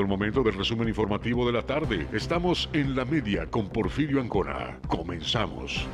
El momento del resumen informativo de la tarde. Estamos en la media con Porfirio Ancona. Comenzamos.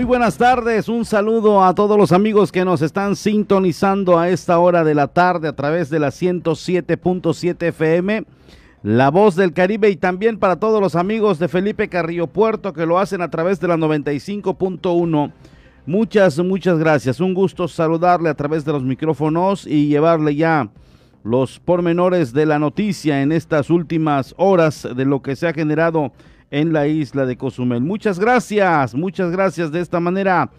Muy buenas tardes, un saludo a todos los amigos que nos están sintonizando a esta hora de la tarde a través de la 107.7 FM, La Voz del Caribe y también para todos los amigos de Felipe Carrillo Puerto que lo hacen a través de la 95.1. Muchas, muchas gracias. Un gusto saludarle a través de los micrófonos y llevarle ya los pormenores de la noticia en estas últimas horas de lo que se ha generado en la isla de Cozumel. Muchas gracias, muchas gracias. De esta manera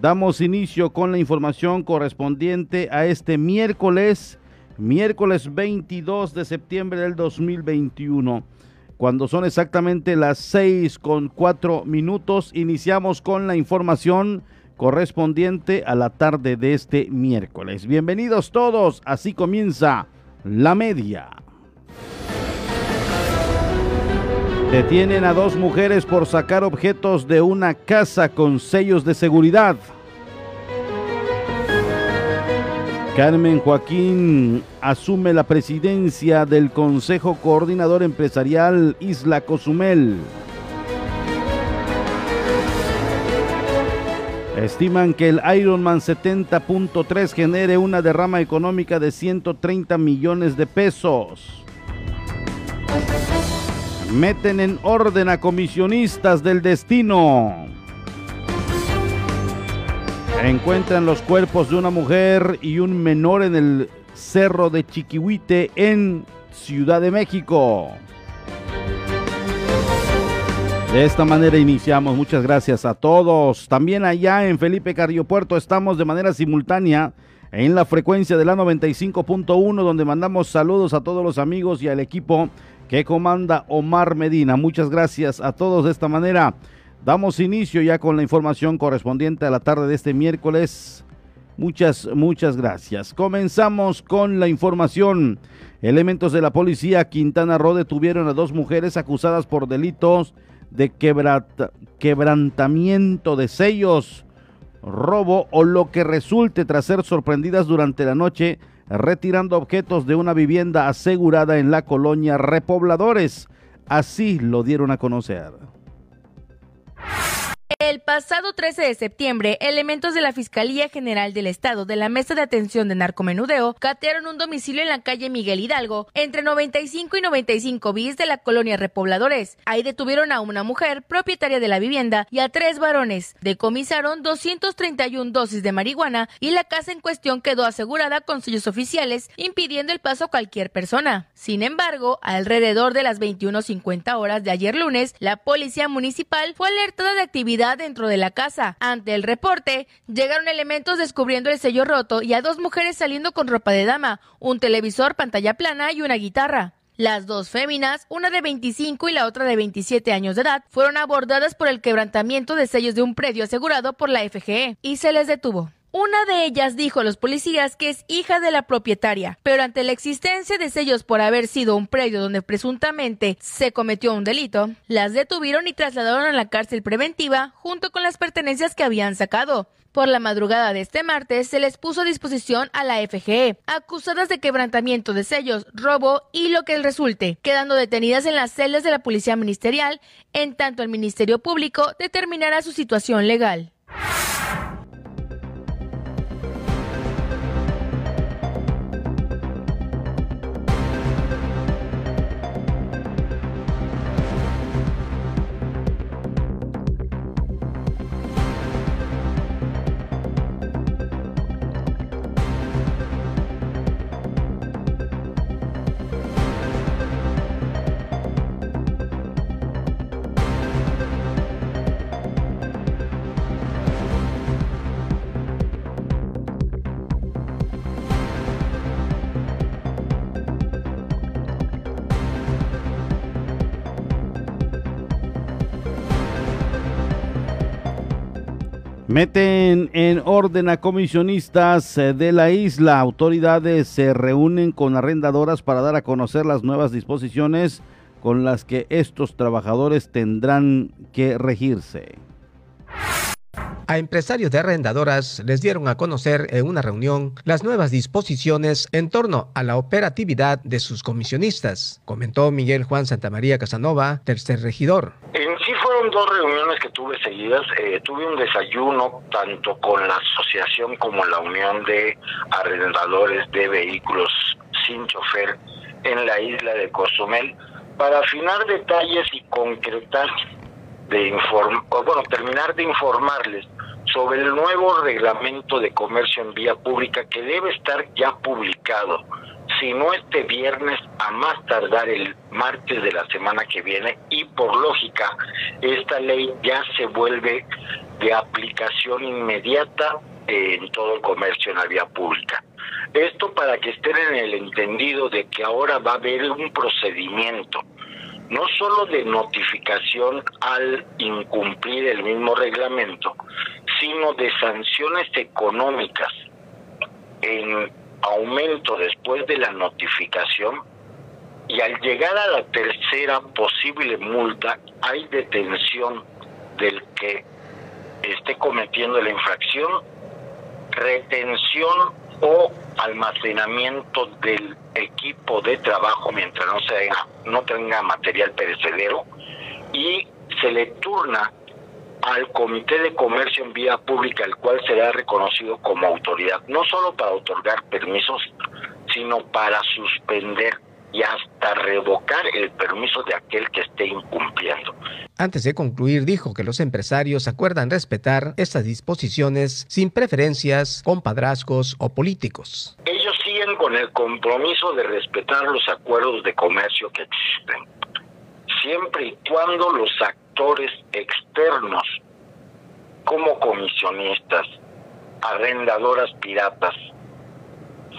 damos inicio con la información correspondiente a este miércoles, miércoles 22 de septiembre del 2021. Cuando son exactamente las 6 con 4 minutos, iniciamos con la información correspondiente a la tarde de este miércoles. Bienvenidos todos, así comienza la media. Detienen a dos mujeres por sacar objetos de una casa con sellos de seguridad. Carmen Joaquín asume la presidencia del Consejo Coordinador Empresarial Isla Cozumel. Estiman que el Ironman 70.3 genere una derrama económica de 130 millones de pesos. Meten en orden a comisionistas del destino. Encuentran los cuerpos de una mujer y un menor en el cerro de Chiquihuite en Ciudad de México. De esta manera iniciamos. Muchas gracias a todos. También allá en Felipe Carrillo Puerto estamos de manera simultánea en la frecuencia de la 95.1 donde mandamos saludos a todos los amigos y al equipo que comanda Omar Medina. Muchas gracias a todos de esta manera. Damos inicio ya con la información correspondiente a la tarde de este miércoles. Muchas, muchas gracias. Comenzamos con la información. Elementos de la policía Quintana Roo detuvieron a dos mujeres acusadas por delitos de quebrantamiento de sellos, robo o lo que resulte tras ser sorprendidas durante la noche retirando objetos de una vivienda asegurada en la colonia Repobladores. Así lo dieron a conocer. El pasado 13 de septiembre, elementos de la Fiscalía General del Estado de la Mesa de Atención de Narcomenudeo catearon un domicilio en la calle Miguel Hidalgo, entre 95 y 95 bis de la colonia Repobladores. Ahí detuvieron a una mujer, propietaria de la vivienda, y a tres varones. Decomisaron 231 dosis de marihuana y la casa en cuestión quedó asegurada con sellos oficiales, impidiendo el paso a cualquier persona. Sin embargo, alrededor de las 21.50 horas de ayer lunes, la policía municipal fue alertada de actividad dentro de la casa. Ante el reporte, llegaron elementos descubriendo el sello roto y a dos mujeres saliendo con ropa de dama, un televisor, pantalla plana y una guitarra. Las dos féminas, una de 25 y la otra de 27 años de edad, fueron abordadas por el quebrantamiento de sellos de un predio asegurado por la FGE y se les detuvo. Una de ellas dijo a los policías que es hija de la propietaria, pero ante la existencia de sellos por haber sido un predio donde presuntamente se cometió un delito, las detuvieron y trasladaron a la cárcel preventiva junto con las pertenencias que habían sacado. Por la madrugada de este martes se les puso a disposición a la FGE, acusadas de quebrantamiento de sellos, robo y lo que resulte, quedando detenidas en las celdas de la Policía Ministerial, en tanto el Ministerio Público determinará su situación legal. Meten en orden a comisionistas eh, de la isla. Autoridades se reúnen con arrendadoras para dar a conocer las nuevas disposiciones con las que estos trabajadores tendrán que regirse. A empresarios de arrendadoras les dieron a conocer en una reunión las nuevas disposiciones en torno a la operatividad de sus comisionistas, comentó Miguel Juan Santamaría Casanova, tercer regidor. En sí fueron dos reuniones que tuve seguidas. Eh, tuve un desayuno tanto con la asociación como la unión de arrendadores de vehículos sin chofer en la isla de Cozumel para afinar detalles y concretar de inform bueno, terminar de informarles sobre el nuevo reglamento de comercio en vía pública que debe estar ya publicado, si no este viernes, a más tardar el martes de la semana que viene, y por lógica, esta ley ya se vuelve de aplicación inmediata en todo el comercio en la vía pública. Esto para que estén en el entendido de que ahora va a haber un procedimiento no solo de notificación al incumplir el mismo reglamento, sino de sanciones económicas en aumento después de la notificación y al llegar a la tercera posible multa hay detención del que esté cometiendo la infracción, retención o almacenamiento del equipo de trabajo mientras no sea no tenga material perecedero y se le turna al Comité de Comercio en Vía Pública, el cual será reconocido como autoridad, no solo para otorgar permisos, sino para suspender y hasta revocar el permiso de aquel que esté incumpliendo. Antes de concluir, dijo que los empresarios acuerdan respetar estas disposiciones sin preferencias, compadrazgos o políticos. Ellos siguen con el compromiso de respetar los acuerdos de comercio que existen, siempre y cuando los actores externos, como comisionistas, arrendadoras piratas,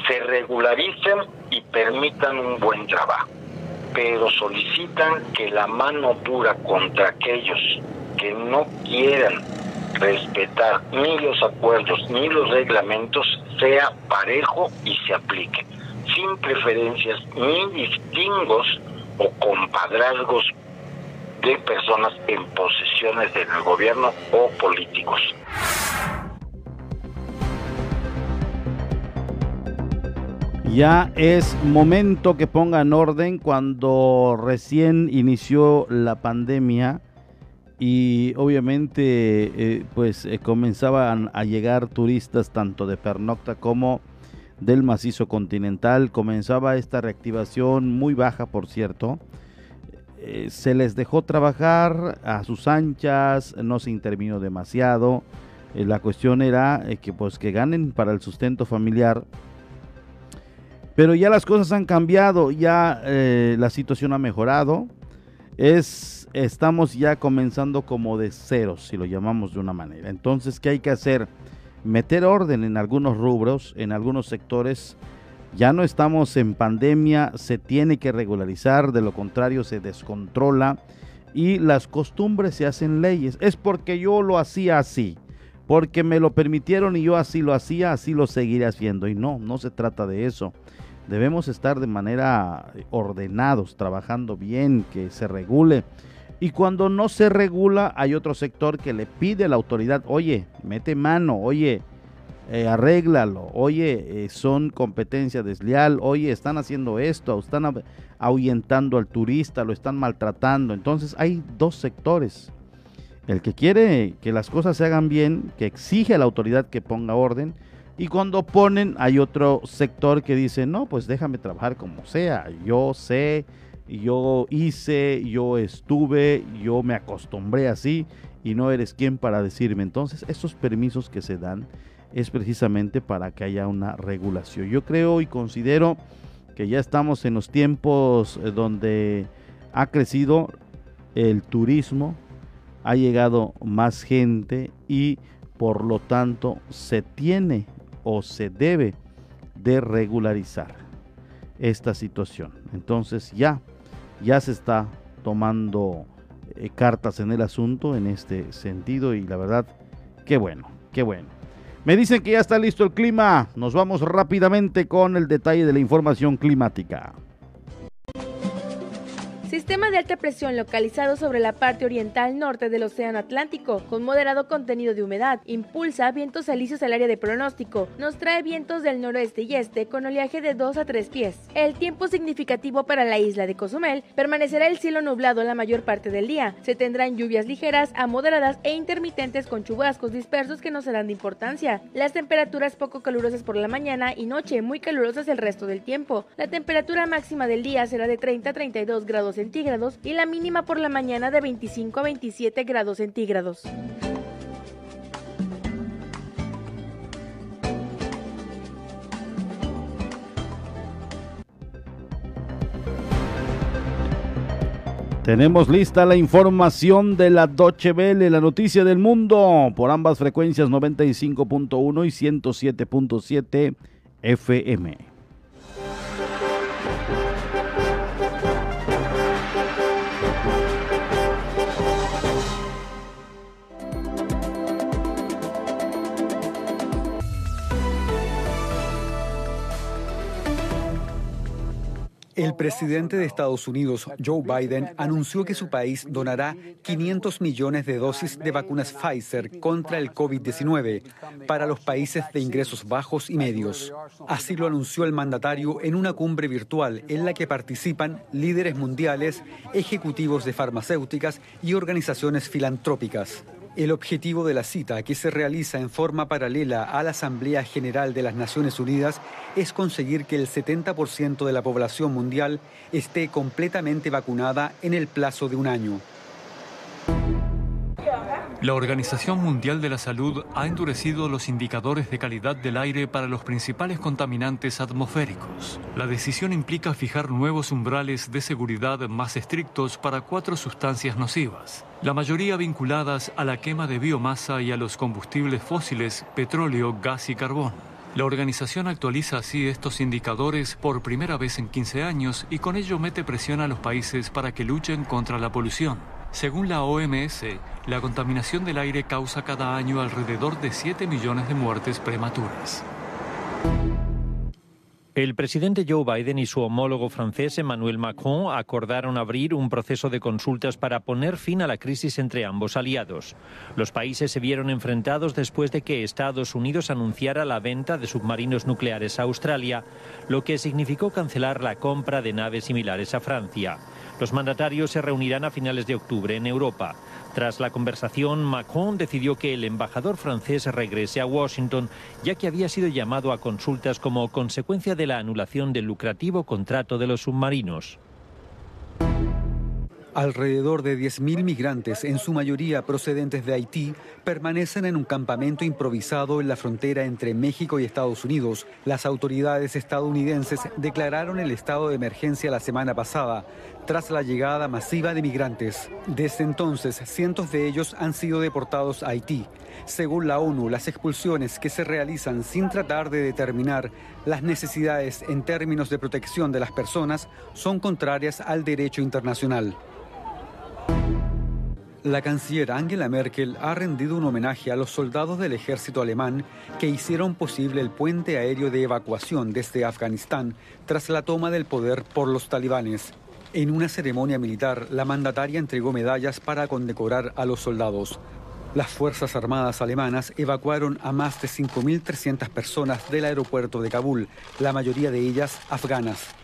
se regularicen y permitan un buen trabajo, pero solicitan que la mano dura contra aquellos que no quieran respetar ni los acuerdos ni los reglamentos sea parejo y se aplique, sin preferencias ni distingos o compadrazgos de personas en posesiones del gobierno o políticos. Ya es momento que pongan orden cuando recién inició la pandemia y obviamente eh, pues eh, comenzaban a llegar turistas tanto de pernocta como del macizo continental. Comenzaba esta reactivación muy baja, por cierto. Eh, se les dejó trabajar a sus anchas, no se intervino demasiado. la cuestión era que pues que ganen para el sustento familiar pero ya las cosas han cambiado, ya eh, la situación ha mejorado. Es, estamos ya comenzando como de cero, si lo llamamos de una manera. Entonces, ¿qué hay que hacer? Meter orden en algunos rubros, en algunos sectores. Ya no estamos en pandemia, se tiene que regularizar, de lo contrario se descontrola y las costumbres se hacen leyes. Es porque yo lo hacía así, porque me lo permitieron y yo así lo hacía, así lo seguiré haciendo. Y no, no se trata de eso. Debemos estar de manera ordenados, trabajando bien, que se regule. Y cuando no se regula, hay otro sector que le pide a la autoridad, oye, mete mano, oye, eh, arréglalo, oye, eh, son competencia desleal, oye, están haciendo esto, están ahuyentando al turista, lo están maltratando. Entonces hay dos sectores. El que quiere que las cosas se hagan bien, que exige a la autoridad que ponga orden, y cuando ponen, hay otro sector que dice, no, pues déjame trabajar como sea. Yo sé, yo hice, yo estuve, yo me acostumbré así y no eres quien para decirme. Entonces, esos permisos que se dan es precisamente para que haya una regulación. Yo creo y considero que ya estamos en los tiempos eh, donde ha crecido el turismo, ha llegado más gente y por lo tanto se tiene o se debe de regularizar esta situación. Entonces ya, ya se está tomando eh, cartas en el asunto en este sentido y la verdad, qué bueno. Qué bueno. Me dicen que ya está listo el clima. Nos vamos rápidamente con el detalle de la información climática. Sistema de alta presión localizado sobre la parte oriental norte del Océano Atlántico, con moderado contenido de humedad, impulsa vientos alisios al área de pronóstico, nos trae vientos del noroeste y este con oleaje de 2 a 3 pies. El tiempo significativo para la isla de Cozumel permanecerá el cielo nublado la mayor parte del día. Se tendrán lluvias ligeras a moderadas e intermitentes con chubascos dispersos que no serán de importancia. Las temperaturas poco calurosas por la mañana y noche, muy calurosas el resto del tiempo. La temperatura máxima del día será de 30 a 32 grados y la mínima por la mañana de 25 a 27 grados centígrados. Tenemos lista la información de la Doche Vele, la noticia del mundo, por ambas frecuencias 95.1 y 107.7 FM. El presidente de Estados Unidos, Joe Biden, anunció que su país donará 500 millones de dosis de vacunas Pfizer contra el COVID-19 para los países de ingresos bajos y medios. Así lo anunció el mandatario en una cumbre virtual en la que participan líderes mundiales, ejecutivos de farmacéuticas y organizaciones filantrópicas. El objetivo de la cita, que se realiza en forma paralela a la Asamblea General de las Naciones Unidas, es conseguir que el 70% de la población mundial esté completamente vacunada en el plazo de un año. La Organización Mundial de la Salud ha endurecido los indicadores de calidad del aire para los principales contaminantes atmosféricos. La decisión implica fijar nuevos umbrales de seguridad más estrictos para cuatro sustancias nocivas, la mayoría vinculadas a la quema de biomasa y a los combustibles fósiles, petróleo, gas y carbón. La organización actualiza así estos indicadores por primera vez en 15 años y con ello mete presión a los países para que luchen contra la polución. Según la OMS, la contaminación del aire causa cada año alrededor de 7 millones de muertes prematuras. El presidente Joe Biden y su homólogo francés Emmanuel Macron acordaron abrir un proceso de consultas para poner fin a la crisis entre ambos aliados. Los países se vieron enfrentados después de que Estados Unidos anunciara la venta de submarinos nucleares a Australia, lo que significó cancelar la compra de naves similares a Francia. Los mandatarios se reunirán a finales de octubre en Europa. Tras la conversación, Macron decidió que el embajador francés regrese a Washington, ya que había sido llamado a consultas como consecuencia de la anulación del lucrativo contrato de los submarinos. Alrededor de 10.000 migrantes, en su mayoría procedentes de Haití, permanecen en un campamento improvisado en la frontera entre México y Estados Unidos. Las autoridades estadounidenses declararon el estado de emergencia la semana pasada, tras la llegada masiva de migrantes. Desde entonces, cientos de ellos han sido deportados a Haití. Según la ONU, las expulsiones que se realizan sin tratar de determinar las necesidades en términos de protección de las personas son contrarias al derecho internacional. La canciller Angela Merkel ha rendido un homenaje a los soldados del ejército alemán que hicieron posible el puente aéreo de evacuación desde Afganistán tras la toma del poder por los talibanes. En una ceremonia militar, la mandataria entregó medallas para condecorar a los soldados. Las Fuerzas Armadas alemanas evacuaron a más de 5.300 personas del aeropuerto de Kabul, la mayoría de ellas afganas.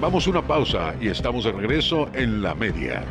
Vamos una pausa y estamos de regreso en la media.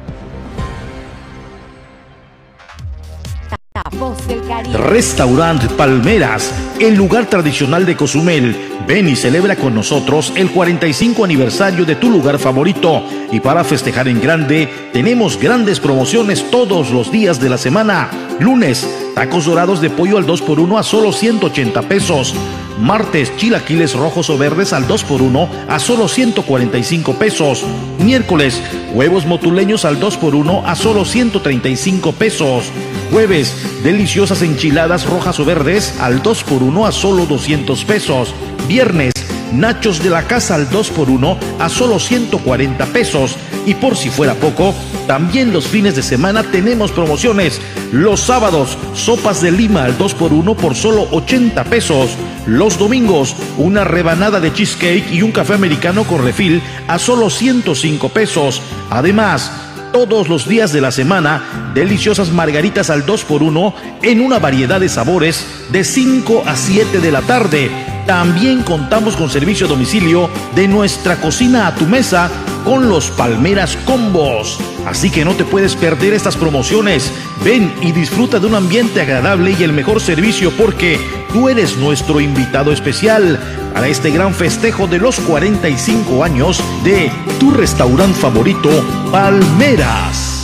Restaurant Palmeras, el lugar tradicional de Cozumel. Ven y celebra con nosotros el 45 aniversario de tu lugar favorito. Y para festejar en grande, tenemos grandes promociones todos los días de la semana. Lunes, tacos dorados de pollo al 2x1 a solo 180 pesos. Martes, chilaquiles rojos o verdes al 2x1 a solo 145 pesos. Miércoles, huevos motuleños al 2x1 a solo 135 pesos. Jueves, deliciosas enchiladas rojas o verdes al 2x1 a solo 200 pesos. Viernes, nachos de la casa al 2x1 a solo 140 pesos. Y por si fuera poco, también los fines de semana tenemos promociones. Los sábados, sopas de lima al 2x1 por solo 80 pesos. Los domingos, una rebanada de cheesecake y un café americano con refil a solo 105 pesos. Además, todos los días de la semana, deliciosas margaritas al 2x1 en una variedad de sabores de 5 a 7 de la tarde. También contamos con servicio a domicilio de nuestra cocina a tu mesa con los Palmeras Combos. Así que no te puedes perder estas promociones. Ven y disfruta de un ambiente agradable y el mejor servicio porque tú eres nuestro invitado especial para este gran festejo de los 45 años de tu restaurante favorito, Palmeras.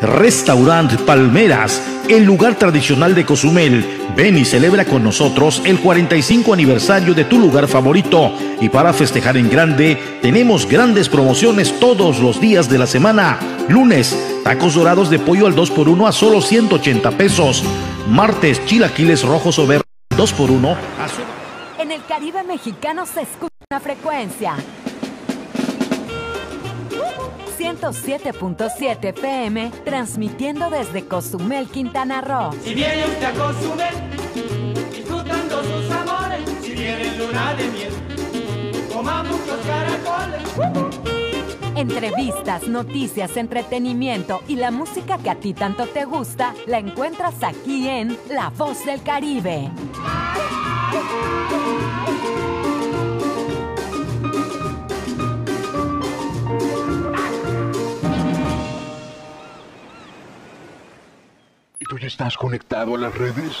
Restaurant Palmeras, el lugar tradicional de Cozumel. Ven y celebra con nosotros el 45 aniversario de tu lugar favorito. Y para festejar en grande, tenemos grandes promociones todos los días de la semana. Lunes, tacos dorados de pollo al 2x1 a solo 180 pesos. Martes, chilaquiles rojos o verdes 2x1 a solo... En el Caribe mexicano se escucha una frecuencia. 107.7 PM, transmitiendo desde Cozumel, Quintana Roo. Si viene usted a Cozumel, disfrutando sus amores, si viene luna de miel, coma muchos caracoles. Entrevistas, noticias, entretenimiento y la música que a ti tanto te gusta, la encuentras aquí en La Voz del Caribe. Estás conectado a las redes?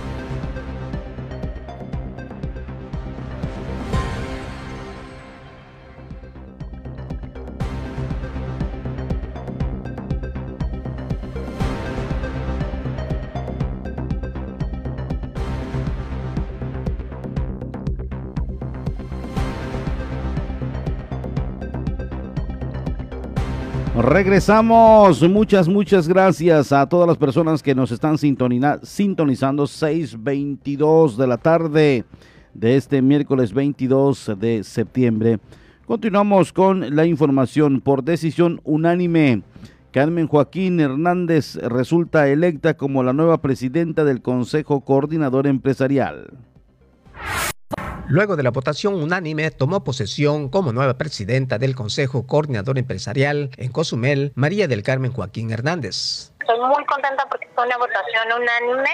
Regresamos. Muchas, muchas gracias a todas las personas que nos están sintonizando. 6:22 de la tarde de este miércoles 22 de septiembre. Continuamos con la información por decisión unánime. Carmen Joaquín Hernández resulta electa como la nueva presidenta del Consejo Coordinador Empresarial. Luego de la votación unánime, tomó posesión como nueva presidenta del Consejo Coordinador Empresarial en Cozumel, María del Carmen Joaquín Hernández. Estoy muy contenta porque fue una votación unánime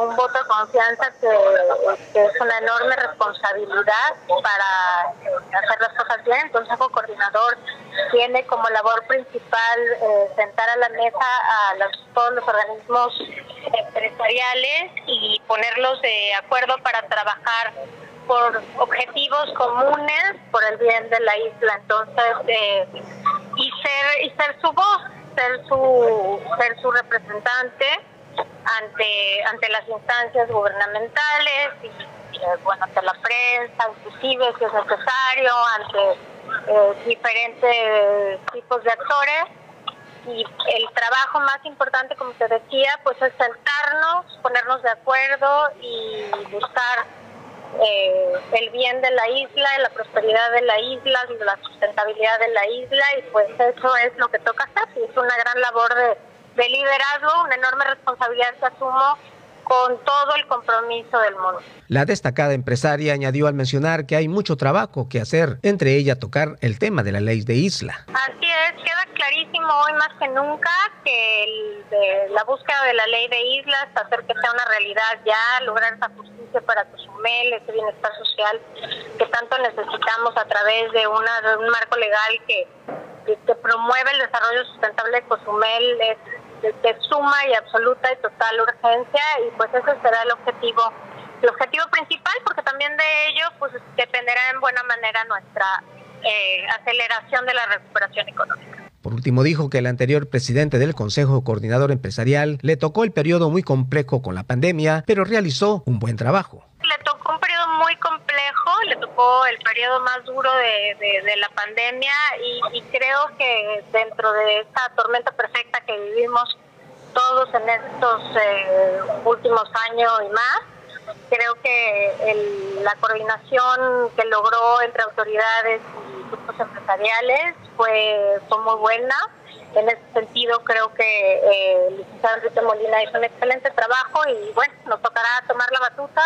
un voto de confianza que, es una enorme responsabilidad para hacer las cosas bien. El Consejo Coordinador tiene como labor principal eh, sentar a la mesa a todos los organismos empresariales y ponerlos de acuerdo para trabajar por objetivos comunes por el bien de la isla. Entonces, eh, y ser y ser su voz, ser su ser su representante ante ante las instancias gubernamentales y, eh, bueno ante la prensa inclusive si es necesario ante eh, diferentes tipos de actores y el trabajo más importante como te decía pues es sentarnos ponernos de acuerdo y buscar eh, el bien de la isla, la prosperidad de la isla, la sustentabilidad de la isla y pues eso es lo que toca hacer y es una gran labor de de liderazgo, una enorme responsabilidad que asumo con todo el compromiso del mundo. La destacada empresaria añadió al mencionar que hay mucho trabajo que hacer, entre ella tocar el tema de la ley de isla. Así es, queda clarísimo hoy más que nunca que la búsqueda de la ley de islas, hacer que sea una realidad ya, lograr esa justicia para Cozumel, ese bienestar social que tanto necesitamos a través de, una, de un marco legal que, que, promueve el desarrollo sustentable de Cozumel, es de, suma y absoluta y total urgencia y pues ese será el objetivo el objetivo principal porque también de ello pues dependerá en buena manera nuestra eh, aceleración de la recuperación económica. Por último, dijo que el anterior presidente del Consejo Coordinador Empresarial le tocó el periodo muy complejo con la pandemia, pero realizó un buen trabajo. Le tocó un periodo muy complejo, le tocó el periodo más duro de, la pandemia y, creo que dentro de esta tormenta perfecta que vivimos todos en estos eh, últimos años y más, creo que la coordinación que logró entre autoridades y grupos empresariales fue, fue muy buena. En ese sentido, creo que eh, el licenciado Enrique Molina hizo un excelente trabajo y bueno, nos tocará tomar la batuta.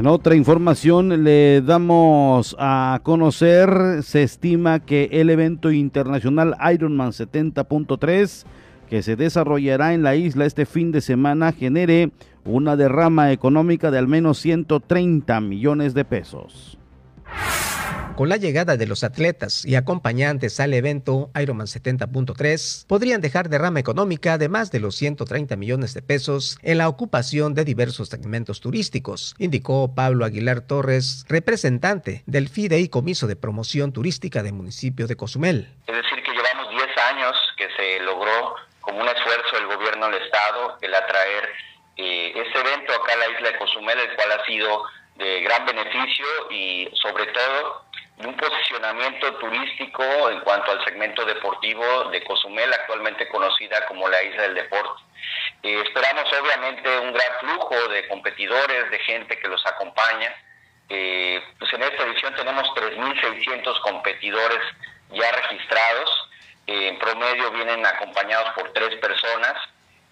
En otra información le damos a conocer, se estima que el evento internacional Ironman 70.3 que se desarrollará en la isla este fin de semana genere una derrama económica de al menos 130 millones de pesos. Con la llegada de los atletas y acompañantes al evento Ironman 70.3, podrían dejar derrama económica de más de los 130 millones de pesos en la ocupación de diversos segmentos turísticos, indicó Pablo Aguilar Torres, representante del Fideicomiso de Promoción Turística del municipio de Cozumel. Es decir, que llevamos 10 años que se logró como un esfuerzo del gobierno del Estado el atraer eh, este evento acá a la isla de Cozumel, el cual ha sido de gran beneficio y sobre todo un posicionamiento turístico en cuanto al segmento deportivo de Cozumel, actualmente conocida como la isla del deporte. Eh, esperamos obviamente un gran flujo de competidores, de gente que los acompaña. Eh, pues en esta edición tenemos 3.600 competidores ya registrados. Eh, en promedio vienen acompañados por tres personas.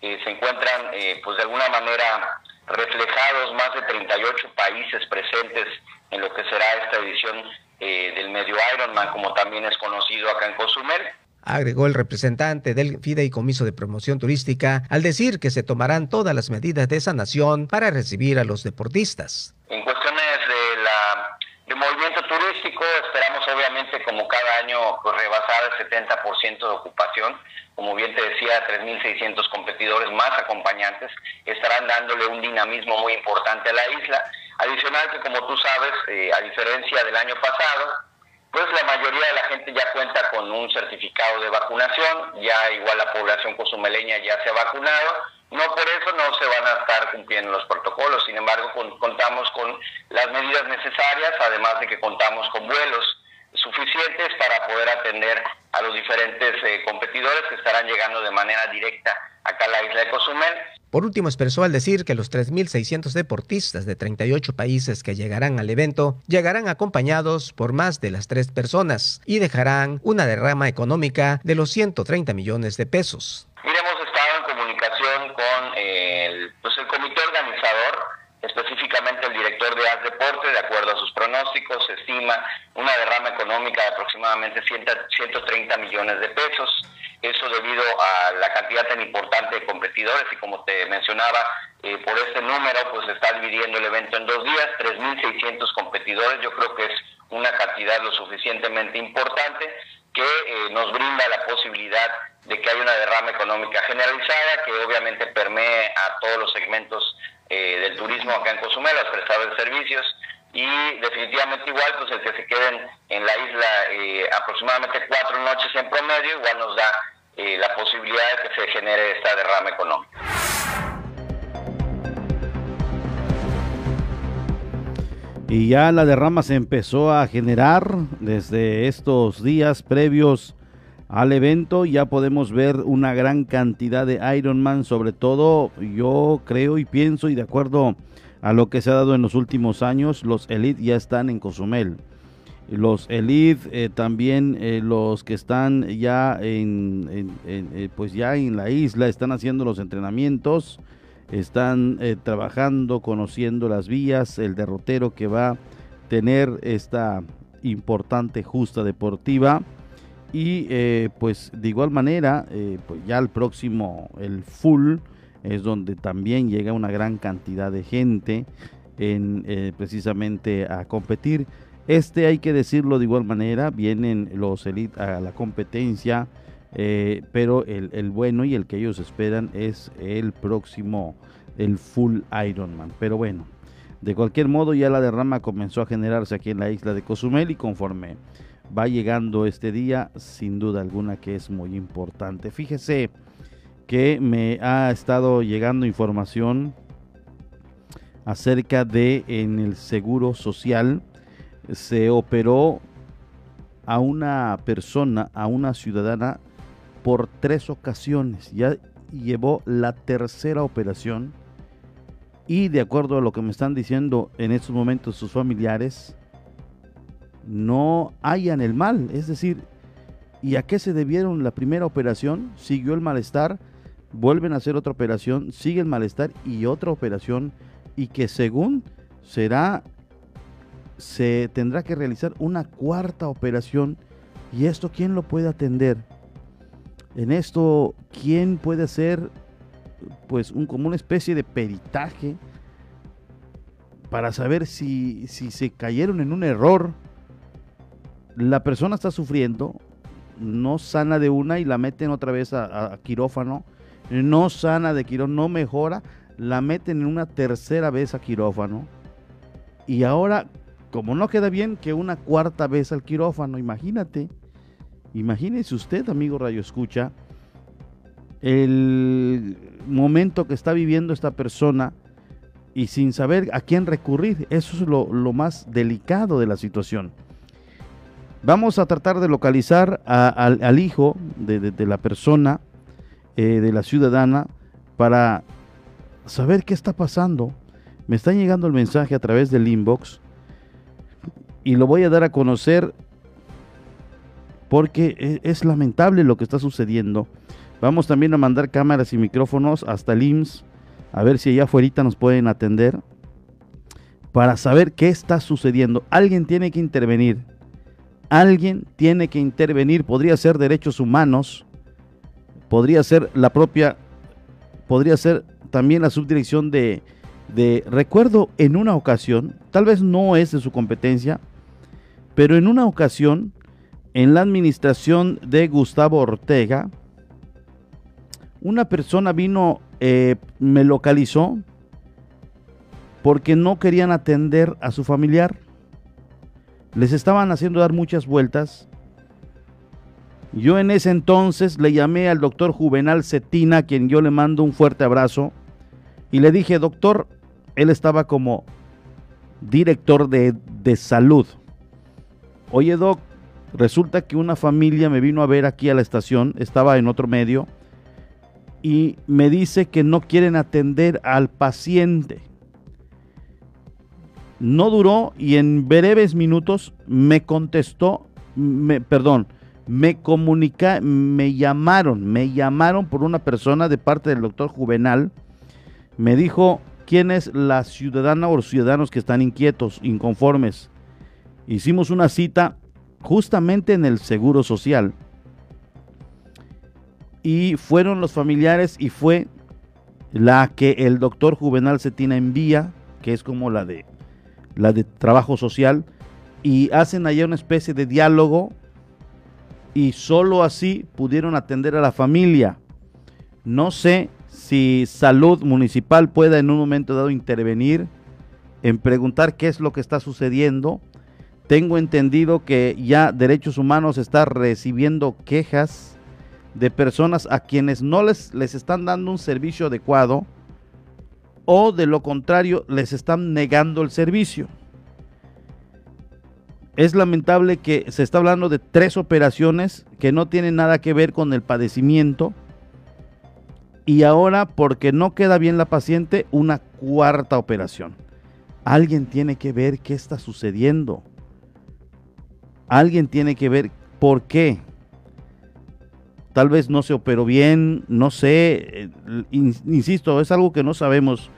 se encuentran pues de alguna manera reflejados más de 38 países presentes en lo que será esta edición eh, del medio Ironman, como también es conocido acá en Cozumel. Agregó el representante del Fideicomiso de Promoción Turística al decir que se tomarán todas las medidas de sanación para recibir a los deportistas. En cuestiones de, la, de movimiento turístico, esperamos obviamente como cada año pues, rebasar el 70% de ocupación. Como bien te decía, 3.600 competidores más acompañantes estarán dándole un dinamismo muy importante a la isla. Adicional que, como tú sabes, eh, a diferencia del año pasado, pues la mayoría de la gente ya cuenta con un certificado de vacunación, ya igual la población cozumeleña ya se ha vacunado, no por eso no se van a estar cumpliendo los protocolos, sin embargo contamos con las medidas necesarias, además de que contamos con vuelos suficientes para poder atender a los diferentes eh, competidores que estarán llegando de manera directa acá a la isla de Cozumel. Por último, expresó al decir que los 3.600 deportistas de 38 países que llegarán al evento llegarán acompañados por más de las tres personas y dejarán una derrama económica de los 130 millones de pesos. Mira, hemos estado en comunicación con el, pues el comité organizador, específicamente el director de AS Deporte, de acuerdo a sus se estima una derrama económica de aproximadamente 130 millones de pesos. Eso debido a la cantidad tan importante de competidores y como te mencionaba, eh, por este número pues se está dividiendo el evento en dos días, 3.600 competidores, yo creo que es una cantidad lo suficientemente importante que eh, nos brinda la posibilidad de que haya una derrama económica generalizada que obviamente permee a todos los segmentos eh, del turismo acá en Cozumel, los prestadores de servicios y definitivamente igual pues el que se queden en la isla eh, aproximadamente cuatro noches en promedio igual nos da eh, la posibilidad de que se genere esta derrama económica. Y ya la derrama se empezó a generar desde estos días previos al evento. Ya podemos ver una gran cantidad de Ironman, sobre todo yo creo y pienso y de acuerdo a lo que se ha dado en los últimos años, los Elite ya están en Cozumel. Los Elite, eh, también eh, los que están ya en, eh, pues ya en la isla, están haciendo los entrenamientos, están trabajando, conociendo las vías, el derrotero que va a tener esta importante justa deportiva. Y pues de igual manera, pues ya el próximo, el full, es donde también llega una gran cantidad de gente en, eh, precisamente a competir. Este hay que decirlo de igual manera, vienen los elite a la competencia, eh, pero el, el, bueno y el que ellos esperan es el próximo, el full Ironman. Pero bueno, de cualquier modo ya la derrama comenzó a generarse aquí en la isla de Cozumel y conforme va llegando este día, sin duda alguna que es muy importante. Fíjese, que me ha estado llegando información acerca de en el seguro social se operó a una persona, a una ciudadana por tres ocasiones. Ya llevó la tercera operación y de acuerdo a lo que me están diciendo en estos momentos sus familiares, no hayan el mal. Es decir, ¿y a qué se debieron la primera operación? Siguió el malestar vuelven a hacer otra operación, sigue el malestar y otra operación y que según será, se tendrá que realizar una cuarta operación y esto quién lo puede atender. En esto, ¿quién puede hacer pues un, como una especie de peritaje para saber si, si se cayeron en un error? La persona está sufriendo, no sana de una y la meten otra vez a, a quirófano no sana de quirófano, no mejora, la meten en una tercera vez a quirófano. Y ahora, como no queda bien, que una cuarta vez al quirófano, imagínate. Imagínese usted, amigo Radio Escucha, el momento que está viviendo esta persona y sin saber a quién recurrir. Eso es lo, más delicado de la situación. Vamos a tratar de localizar al, hijo de la persona eh, de la ciudadana para saber qué está pasando. Me está llegando el mensaje a través del inbox y lo voy a dar a conocer porque e, es, lamentable lo que está sucediendo. Vamos también a mandar cámaras y micrófonos hasta el IMSS a ver si allá afuera nos pueden atender para saber qué está sucediendo. Alguien tiene que intervenir. Alguien tiene que intervenir. Podría ser derechos humanos podría ser la propia, podría ser también la subdirección de, de, recuerdo en una ocasión, tal vez no es de su competencia, pero en una ocasión en la administración de Gustavo Ortega, una persona vino, eh, me localizó porque no querían atender a su familiar. Les estaban haciendo dar muchas vueltas. Yo en ese entonces le llamé al doctor Juvenal Cetina, a quien yo le mando un fuerte abrazo, y le dije, doctor, él estaba como director de, de salud. Oye, doc, resulta que una familia me vino a ver aquí a la estación, estaba en otro medio, y me dice que no quieren atender al paciente. No duró y en breves minutos me contestó, me, perdón, me comunica, me llamaron, me llamaron por una persona de parte del doctor Juvenal, me dijo quién es la ciudadana o los ciudadanos que están inquietos, inconformes. Hicimos una cita justamente en el Seguro Social y fueron los familiares y fue la que el doctor Juvenal Cetina envía, que es como la de la de trabajo social, y hacen allá una especie de diálogo y solo así pudieron atender a la familia. No sé si salud municipal pueda en un momento dado intervenir en preguntar qué es lo que está sucediendo. Tengo entendido que ya Derechos Humanos está recibiendo quejas de personas a quienes no les, les están dando un servicio adecuado o de lo contrario les están negando el servicio. Es lamentable que se está hablando de tres operaciones que no tienen nada que ver con el padecimiento y ahora porque no queda bien la paciente una cuarta operación. Alguien tiene que ver qué está sucediendo. Alguien tiene que ver por qué tal vez no se operó bien, no sé, eh, insisto, es algo que no sabemos.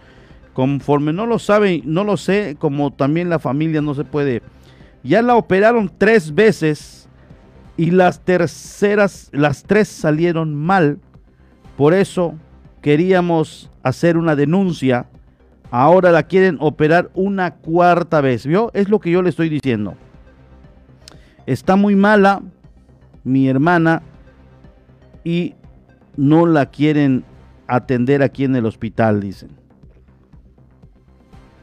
Conforme no lo sabe, no lo sé, como también la familia no se puede. Ya la operaron tres veces y las terceras, las tres salieron mal. Por eso queríamos hacer una denuncia. Ahora la quieren operar una cuarta vez. ¿Vio? Es lo que yo le estoy diciendo. Está muy mala mi hermana y no la quieren atender aquí en el hospital, dicen.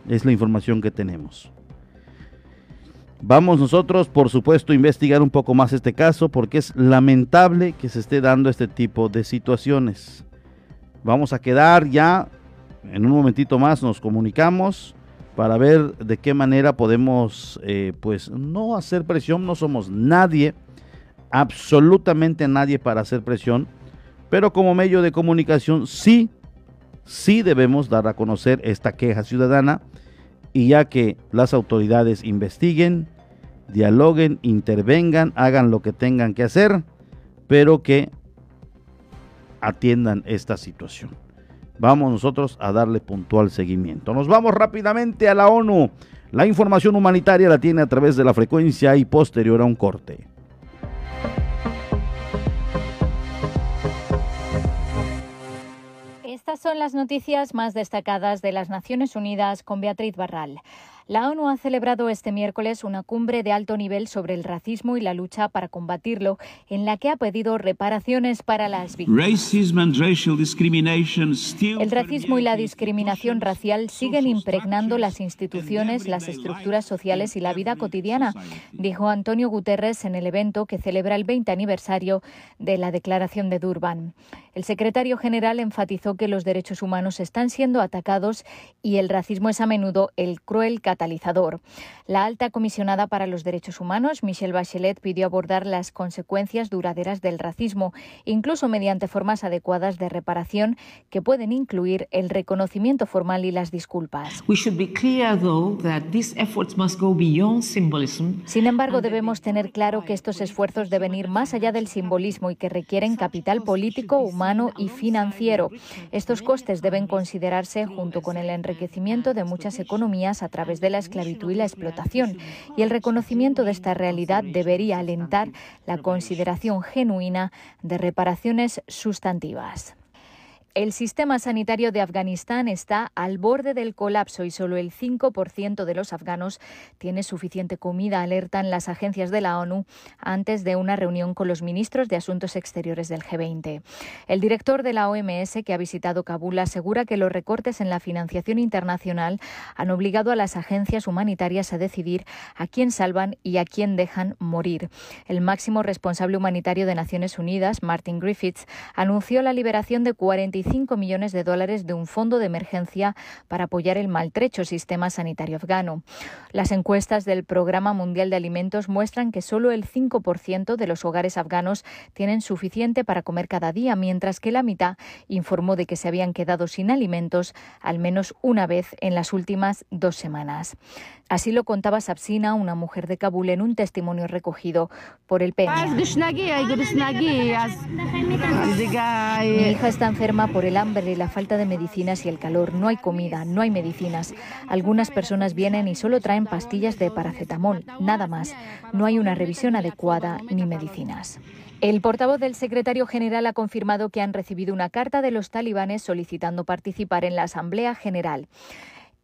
Es la información que tenemos. Vamos nosotros, por supuesto, a investigar un poco más este caso porque es lamentable que se esté dando este tipo de situaciones. Vamos a quedar ya, en un momentito más nos comunicamos para ver de qué manera podemos, eh, pues, no hacer presión, no somos nadie absolutamente nadie para hacer presión, pero como medio de comunicación sí, sí debemos dar a conocer esta queja ciudadana y ya que las autoridades investiguen, dialoguen, intervengan, hagan lo que tengan que hacer, pero que atiendan esta situación. Vamos nosotros a darle puntual seguimiento. Nos vamos rápidamente a la ONU. La información humanitaria la tiene a través de la frecuencia y posterior a un corte. Estas son las noticias más destacadas de las Naciones Unidas con Beatriz Barral. La ONU ha celebrado este miércoles una cumbre de alto nivel sobre el racismo y la lucha para combatirlo, en la que ha pedido reparaciones para las víctimas. El racismo y la discriminación racial siguen impregnando las instituciones, las estructuras sociales y la vida cotidiana, dijo Antonio Guterres en el evento que celebra el 20 aniversario de la Declaración de Durban. El secretario general enfatizó que los derechos humanos están siendo atacados y el racismo es a menudo el cruel catalizador. La alta comisionada para los derechos humanos, Michelle Bachelet, pidió abordar las consecuencias duraderas del racismo, incluso mediante formas adecuadas de reparación que pueden incluir el reconocimiento formal y las disculpas. Sin embargo, debemos tener claro que estos esfuerzos deben ir más allá del simbolismo y que requieren capital político, humano, y financiero. Estos costes deben considerarse junto con el enriquecimiento de muchas economías a través de la esclavitud y la explotación. Y el reconocimiento de esta realidad debería alentar la consideración genuina de reparaciones sustantivas. El sistema sanitario de Afganistán está al borde del colapso y solo el 5% de los afganos tiene suficiente comida, alertan las agencias de la ONU antes de una reunión con los ministros de Asuntos Exteriores del G20. El director de la OMS, que ha visitado Kabul, asegura que los recortes en la financiación internacional han obligado a las agencias humanitarias a decidir a quién salvan y a quién dejan morir. El máximo responsable humanitario de Naciones Unidas, Martin Griffiths, anunció la liberación de 45 millones de dólares de un fondo de emergencia para apoyar el maltrecho sistema sanitario afgano. Las encuestas del Programa Mundial de Alimentos muestran que solo el 5% de los hogares afganos tienen suficiente para comer cada día, mientras que la mitad informó de que se habían quedado sin alimentos al menos una vez en las últimas dos semanas. Así lo contaba Sapsina, una mujer de Kabul, en un testimonio recogido por el PEN. Mi hija está enferma por el hambre y la falta de medicinas y el calor. No hay comida, no hay medicinas. Algunas personas vienen y solo traen pastillas de paracetamol, nada más. No hay una revisión adecuada ni medicinas. El portavoz del secretario general ha confirmado que han recibido una carta de los talibanes solicitando participar en la Asamblea General.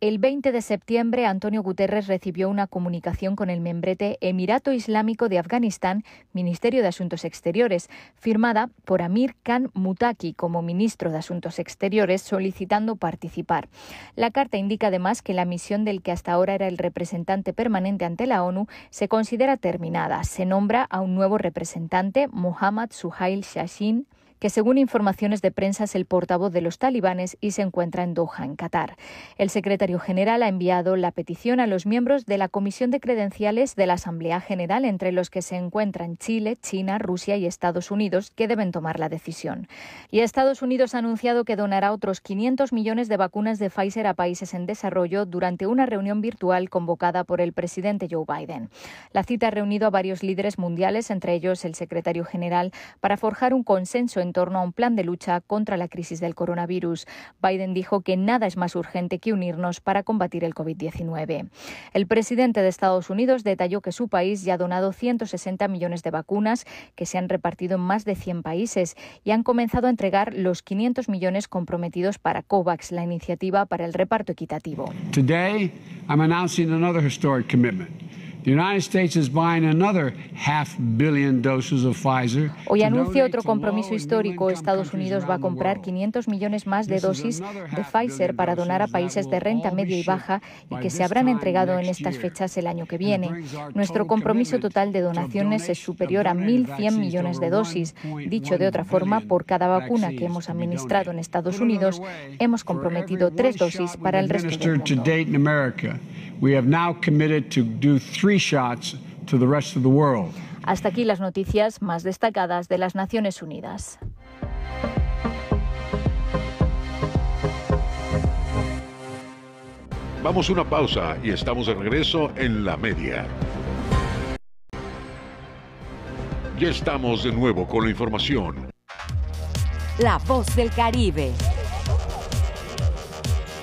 El 20 de septiembre, Antonio Guterres recibió una comunicación con el membrete Emirato Islámico de Afganistán, Ministerio de Asuntos Exteriores, firmada por Amir Khan Mutaki como ministro de Asuntos Exteriores, solicitando participar. La carta indica además que la misión del que hasta ahora era el representante permanente ante la ONU se considera terminada. Se nombra a un nuevo representante, Mohammad Suhail Shashin, que según informaciones de prensa es el portavoz de los talibanes y se encuentra en Doha, en Qatar. El secretario general ha enviado la petición a los miembros de la Comisión de Credenciales de la Asamblea General, entre los que se encuentran Chile, China, Rusia y Estados Unidos, que deben tomar la decisión. Y Estados Unidos ha anunciado que donará otros 500 millones de vacunas de Pfizer a países en desarrollo durante una reunión virtual convocada por el presidente Joe Biden. La cita ha reunido a varios líderes mundiales, entre ellos el secretario general, para forjar un consenso en torno a un plan de lucha contra la crisis del coronavirus. Biden dijo que nada es más urgente que unirnos para combatir el COVID-19. El presidente de Estados Unidos detalló que su país ya ha donado 160 millones de vacunas que se han repartido en más de 100 países y han comenzado a entregar los 500 millones comprometidos para COVAX, la iniciativa para el reparto equitativo. Today, I'm announcing another historic commitment. Hoy anuncia otro compromiso histórico. Estados Unidos va a comprar 500 millones más de dosis de Pfizer para donar a países de renta media y baja y que se habrán entregado en estas fechas el año que viene. Nuestro compromiso total de donaciones es superior a 1.100 millones de dosis. Dicho de otra forma, por cada vacuna que hemos administrado en Estados Unidos, hemos comprometido tres dosis para el resto del mundo. We have now committed to do three shots to the rest of the world. Hasta aquí las noticias más destacadas de las Naciones Unidas. Vamos a una pausa y estamos de regreso en la media. Ya estamos de nuevo con la información. La voz del Caribe.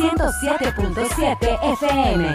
107.7 FM.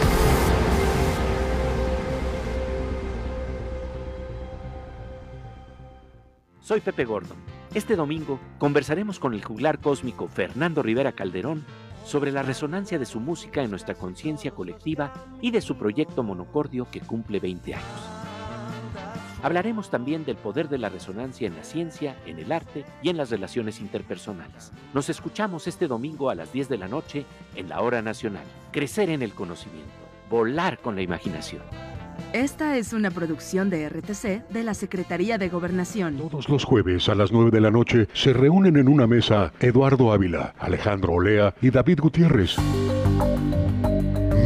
Soy Pepe Gordo. Este domingo conversaremos con el juglar cósmico Fernando Rivera Calderón sobre la resonancia de su música en nuestra conciencia colectiva y de su proyecto Monocordio que cumple 20 años. Hablaremos también del poder de la resonancia en la ciencia, en el arte y en las relaciones interpersonales. Nos escuchamos este domingo a las 10 de la noche en la Hora Nacional. Crecer en el conocimiento, volar con la imaginación. Esta es una producción de RTC de la Secretaría de Gobernación. Todos los jueves a las 9 de la noche se reúnen en una mesa Eduardo Ávila, Alejandro Olea y David Gutiérrez.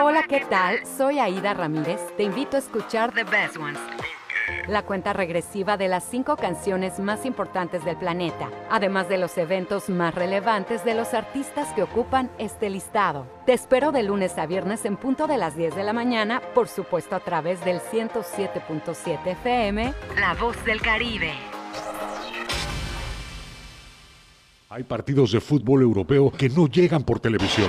Hola, ¿qué tal? Soy Aida Ramírez. Te invito a escuchar The Best Ones. La cuenta regresiva de las cinco canciones más importantes del planeta, además de los eventos más relevantes de los artistas que ocupan este listado. Te espero de lunes a viernes en punto de las 10 de la mañana, por supuesto a través del 107.7 FM, La Voz del Caribe. Hay partidos de fútbol europeo que no llegan por televisión.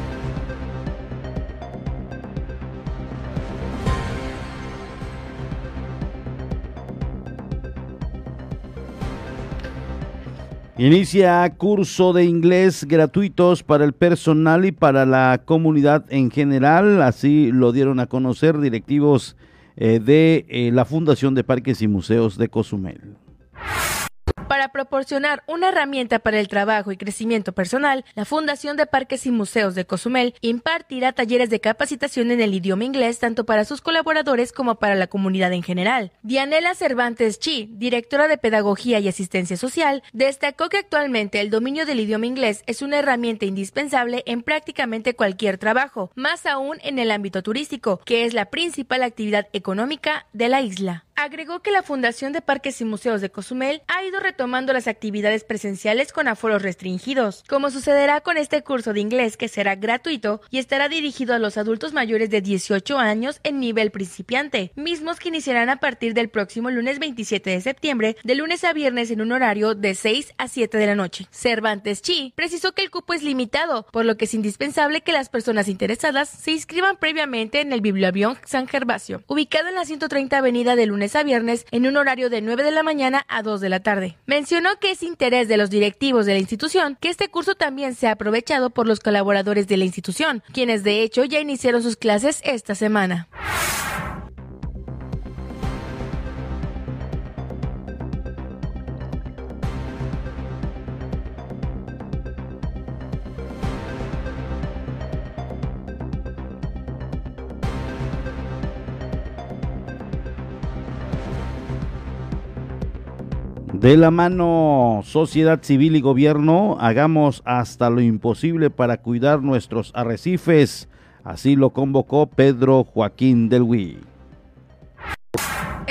Inicia curso de inglés gratuitos para el personal y para la comunidad en general. Así lo dieron a conocer directivos eh, de eh, la Fundación de Parques y Museos de Cozumel. Para proporcionar una herramienta para el trabajo y crecimiento personal, la Fundación de Parques y Museos de Cozumel impartirá talleres de capacitación en el idioma inglés tanto para sus colaboradores como para la comunidad en general. Dianela Cervantes Chi, directora de Pedagogía y Asistencia Social, destacó que actualmente el dominio del idioma inglés es una herramienta indispensable en prácticamente cualquier trabajo, más aún en el ámbito turístico, que es la principal actividad económica de la isla. Agregó que la Fundación de Parques y Museos de Cozumel ha ido retomando las actividades presenciales con aforos restringidos, como sucederá con este curso de inglés que será gratuito y estará dirigido a los adultos mayores de 18 años en nivel principiante, mismos que iniciarán a partir del próximo lunes 27 de septiembre, de lunes a viernes en un horario de 6 a 7 de la noche. Cervantes Chi precisó que el cupo es limitado, por lo que es indispensable que las personas interesadas se inscriban previamente en el Biblioavión San Gervasio, ubicado en la 130 Avenida de a viernes en un horario de 9 de la mañana a 2 de la tarde. Mencionó que es interés de los directivos de la institución que este curso también sea aprovechado por los colaboradores de la institución, quienes de hecho ya iniciaron sus clases esta semana. De la mano sociedad civil y gobierno, hagamos hasta lo imposible para cuidar nuestros arrecifes. Así lo convocó Pedro Joaquín del Huy.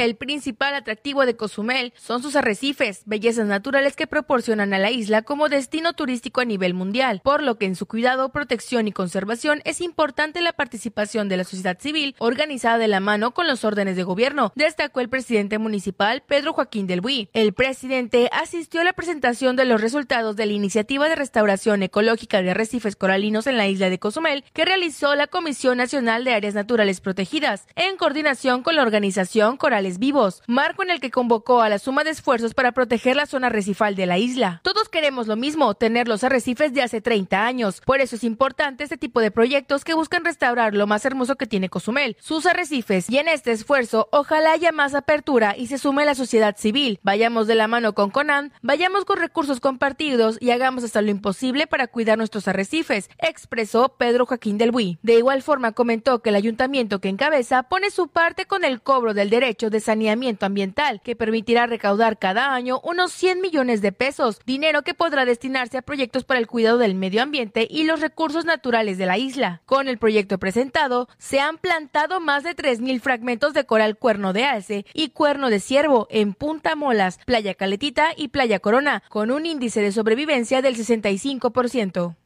El principal atractivo de Cozumel son sus arrecifes, bellezas naturales que proporcionan a la isla como destino turístico a nivel mundial, por lo que en su cuidado, protección y conservación es importante la participación de la sociedad civil organizada de la mano con los órdenes de gobierno, destacó el presidente municipal Pedro Joaquín del Buí. El presidente asistió a la presentación de los resultados de la iniciativa de restauración ecológica de arrecifes coralinos en la isla de Cozumel que realizó la Comisión Nacional de Áreas Naturales Protegidas en coordinación con la organización Vivos, marco en el que convocó a la suma de esfuerzos para proteger la zona arrecifal de la isla. Todos queremos lo mismo, tener los arrecifes de hace 30 años. Por eso es importante este tipo de proyectos que buscan restaurar lo más hermoso que tiene Cozumel, sus arrecifes. Y en este esfuerzo, ojalá haya más apertura y se sume la sociedad civil. Vayamos de la mano con Conan, vayamos con recursos compartidos y hagamos hasta lo imposible para cuidar nuestros arrecifes, expresó Pedro Joaquín del Buí. De igual forma comentó que el ayuntamiento que encabeza pone su parte con el cobro del derecho de saneamiento ambiental, que permitirá recaudar cada año unos 100 millones de pesos, dinero que podrá destinarse a proyectos para el cuidado del medio ambiente y los recursos naturales de la isla. Con el proyecto presentado, se han plantado más de 3.000 fragmentos de coral cuerno de alce y cuerno de ciervo en Punta Molas, Playa Caletita y Playa Corona, con un índice de sobrevivencia del 65%.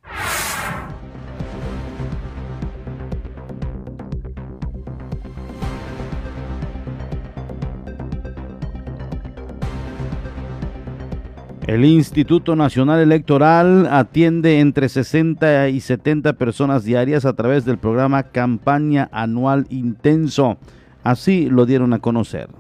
El Instituto Nacional Electoral atiende entre 60 y 70 personas diarias a través del programa Campaña Anual Intenso. Así lo dieron a conocer.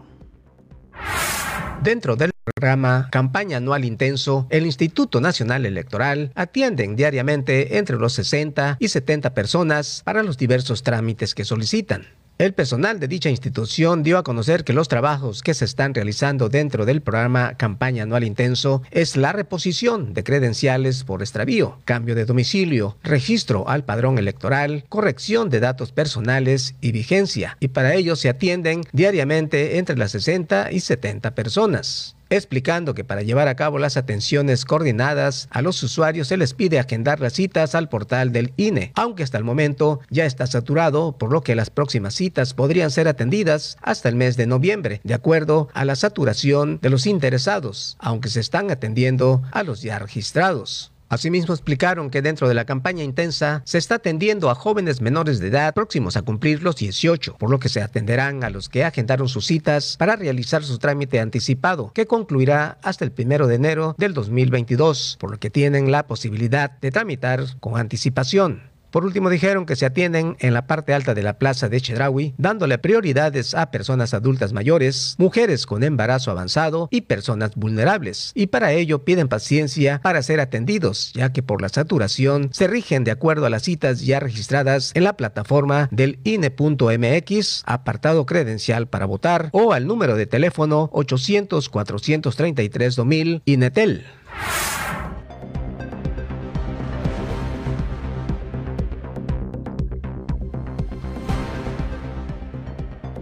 Dentro del programa Campaña Anual Intenso, el Instituto Nacional Electoral atienden diariamente entre los 60 y 70 personas para los diversos trámites que solicitan. El personal de dicha institución dio a conocer que los trabajos que se están realizando dentro del programa Campaña Anual Intenso es la reposición de credenciales por extravío, cambio de domicilio, registro al padrón electoral, corrección de datos personales y vigencia, y para ello se atienden diariamente entre las 60 y 70 personas explicando que para llevar a cabo las atenciones coordinadas a los usuarios se les pide agendar las citas al portal del INE, aunque hasta el momento ya está saturado, por lo que las próximas citas podrían ser atendidas hasta el mes de noviembre, de acuerdo a la saturación de los interesados, aunque se están atendiendo a los ya registrados. Asimismo explicaron que dentro de la campaña intensa se está atendiendo a jóvenes menores de edad próximos a cumplir los 18, por lo que se atenderán a los que agendaron sus citas para realizar su trámite anticipado, que concluirá hasta el primero de enero del 2022, por lo que tienen la posibilidad de tramitar con anticipación. Por último, dijeron que se atienden en la parte alta de la plaza de Chedraui, dándole prioridades a personas adultas mayores, mujeres con embarazo avanzado y personas vulnerables. Y para ello piden paciencia para ser atendidos, ya que por la saturación se rigen de acuerdo a las citas ya registradas en la plataforma del INE.mx, apartado credencial para votar, o al número de teléfono 800-433-2000 INETEL.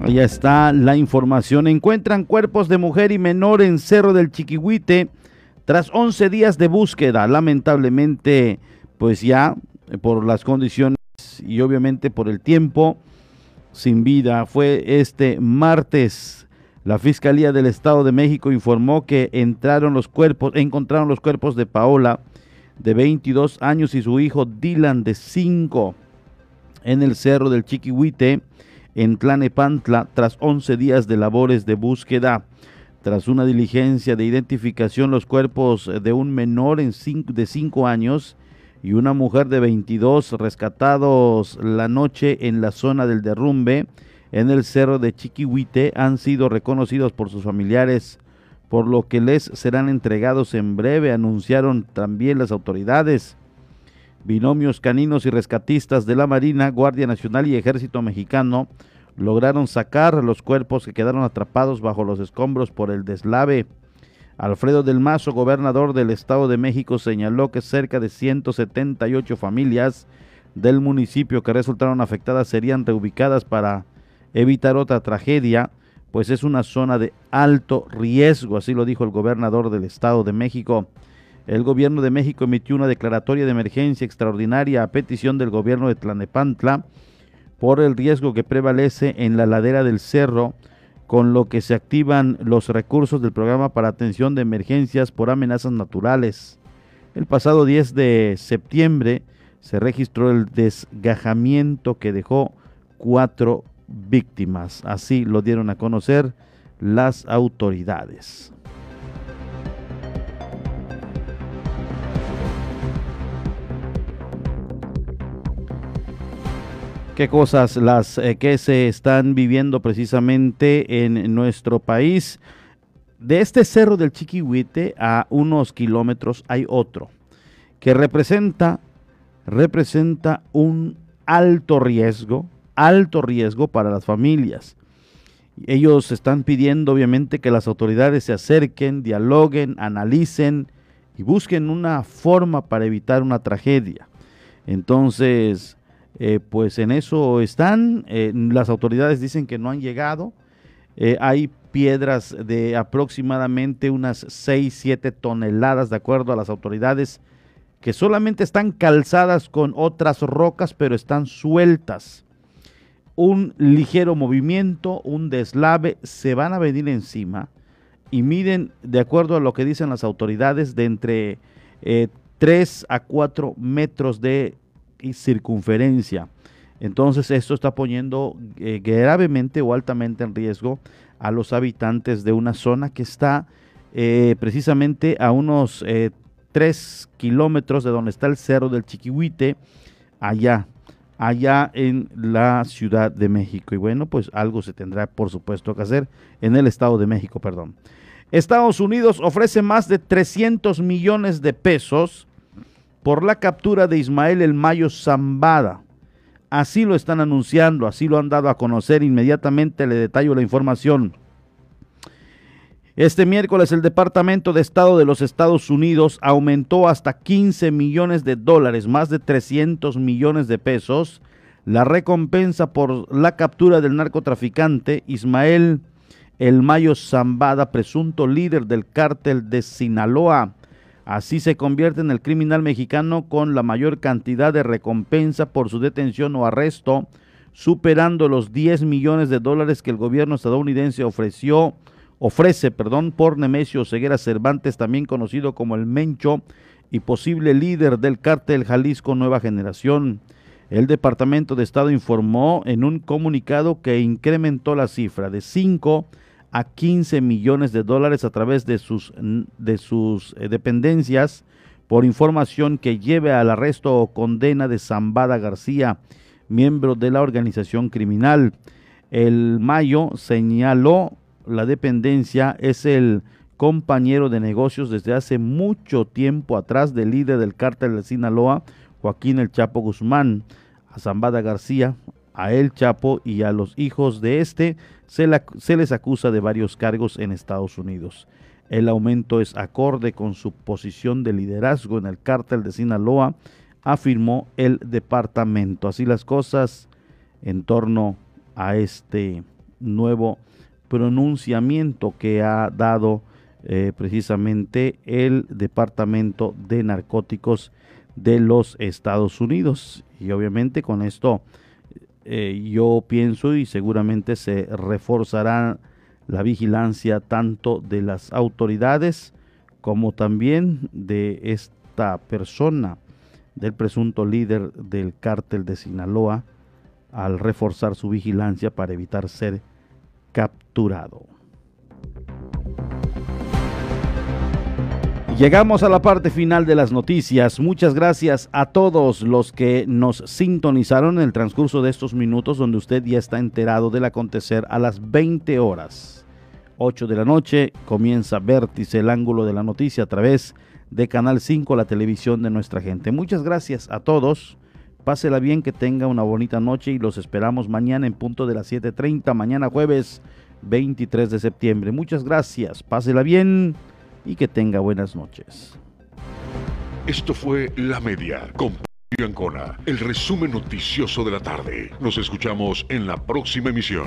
Ahí está la información. Encuentran cuerpos de mujer y menor en Cerro del Chiquihuite tras 11 días de búsqueda. Lamentablemente, pues ya eh, por las condiciones y obviamente por el tiempo sin vida. Fue este martes. La Fiscalía del Estado de México informó que entraron los cuerpos, encontraron los cuerpos de Paola de 22 años y su hijo Dylan de 5 en el Cerro del Chiquihuite en Tlanepantla tras 11 días de labores de búsqueda. Tras una diligencia de identificación, los cuerpos de un menor en de 5 años y una mujer de 22 rescatados la noche en la zona del derrumbe en el cerro de Chiquihuite han sido reconocidos por sus familiares, por lo que les serán entregados en breve, anunciaron también las autoridades. Binomios caninos y rescatistas de la Marina, Guardia Nacional y Ejército Mexicano lograron sacar los cuerpos que quedaron atrapados bajo los escombros por el deslave. Alfredo del Mazo, gobernador del Estado de México, señaló que cerca de 178 familias del municipio que resultaron afectadas serían reubicadas para evitar otra tragedia, pues es una zona de alto riesgo, así lo dijo el gobernador del Estado de México. El gobierno de México emitió una declaratoria de emergencia extraordinaria a petición del gobierno de Tlanepantla por el riesgo que prevalece en la ladera del cerro, con lo que se activan los recursos del programa para atención de emergencias por amenazas naturales. El pasado 10 de septiembre se registró el desgajamiento que dejó cuatro víctimas. Así lo dieron a conocer las autoridades. Qué cosas las eh, que se están viviendo precisamente en nuestro país. De este cerro del Chiquihuite a unos kilómetros hay otro que representa representa un alto riesgo, alto riesgo para las familias. Ellos están pidiendo obviamente que las autoridades se acerquen, dialoguen, analicen y busquen una forma para evitar una tragedia. Entonces, eh, pues en eso están. Eh, las autoridades dicen que no han llegado. Eh, hay piedras de aproximadamente unas 6, 7 toneladas, de acuerdo a las autoridades, que solamente están calzadas con otras rocas, pero están sueltas. Un ligero movimiento, un deslave, se van a venir encima y miden, de acuerdo a lo que dicen las autoridades, de entre 3 a 4 metros de y circunferencia. Entonces esto está poniendo eh, gravemente o altamente en riesgo a los habitantes de una zona que está eh, precisamente a unos eh, 3 kilómetros de donde está el cerro del Chiquihuite, allá, allá en la Ciudad de México. Y bueno, pues algo se tendrá por supuesto que hacer en el Estado de México, perdón. Estados Unidos ofrece más de 300 millones de pesos por la captura de Ismael El Mayo Zambada. Así lo están anunciando, así lo han dado a conocer. Inmediatamente le detallo la información. Este miércoles el Departamento de Estado de los Estados Unidos aumentó hasta 15 millones de dólares, más de 300 millones de pesos, la recompensa por la captura del narcotraficante Ismael El Mayo Zambada, presunto líder del cártel de Sinaloa. Así se convierte en el criminal mexicano con la mayor cantidad de recompensa por su detención o arresto, superando los 10 millones de dólares que el gobierno estadounidense ofreció, ofrece perdón, por Nemesio Ceguera Cervantes, también conocido como el Mencho y posible líder del cártel Jalisco Nueva Generación. El Departamento de Estado informó en un comunicado que incrementó la cifra de 5 a 15 millones de dólares a través de sus, de sus eh, dependencias por información que lleve al arresto o condena de Zambada García, miembro de la organización criminal. El Mayo señaló la dependencia es el compañero de negocios desde hace mucho tiempo atrás del líder del cártel de Sinaloa, Joaquín El Chapo Guzmán. A Zambada García a El Chapo y a los hijos de este se, se, les acusa de varios cargos en Estados Unidos. El aumento es acorde con su posición de liderazgo en el cártel de Sinaloa, afirmó el departamento. Así las cosas en torno a este nuevo pronunciamiento que ha dado eh, precisamente el Departamento de Narcóticos de los Estados Unidos. Y obviamente con esto eh, yo pienso y seguramente se reforzará la vigilancia tanto de las autoridades como también de esta persona, del presunto líder del cártel de Sinaloa, al reforzar su vigilancia para evitar ser capturado. Llegamos a la parte final de las noticias. Muchas gracias a todos los que nos sintonizaron en el transcurso de estos minutos donde usted ya está enterado del acontecer a las 20 horas. 8 de la noche comienza Vértice, el ángulo de la noticia a través de Canal 5, la televisión de nuestra gente. Muchas gracias a todos. Pásela bien, que tenga una bonita noche y los esperamos mañana en punto de las 7.30, mañana jueves 23 de septiembre. Muchas gracias. Pásela bien y que tenga buenas noches. Esto fue La Media con Ancona, el resumen noticioso de la tarde. Nos escuchamos en la próxima emisión.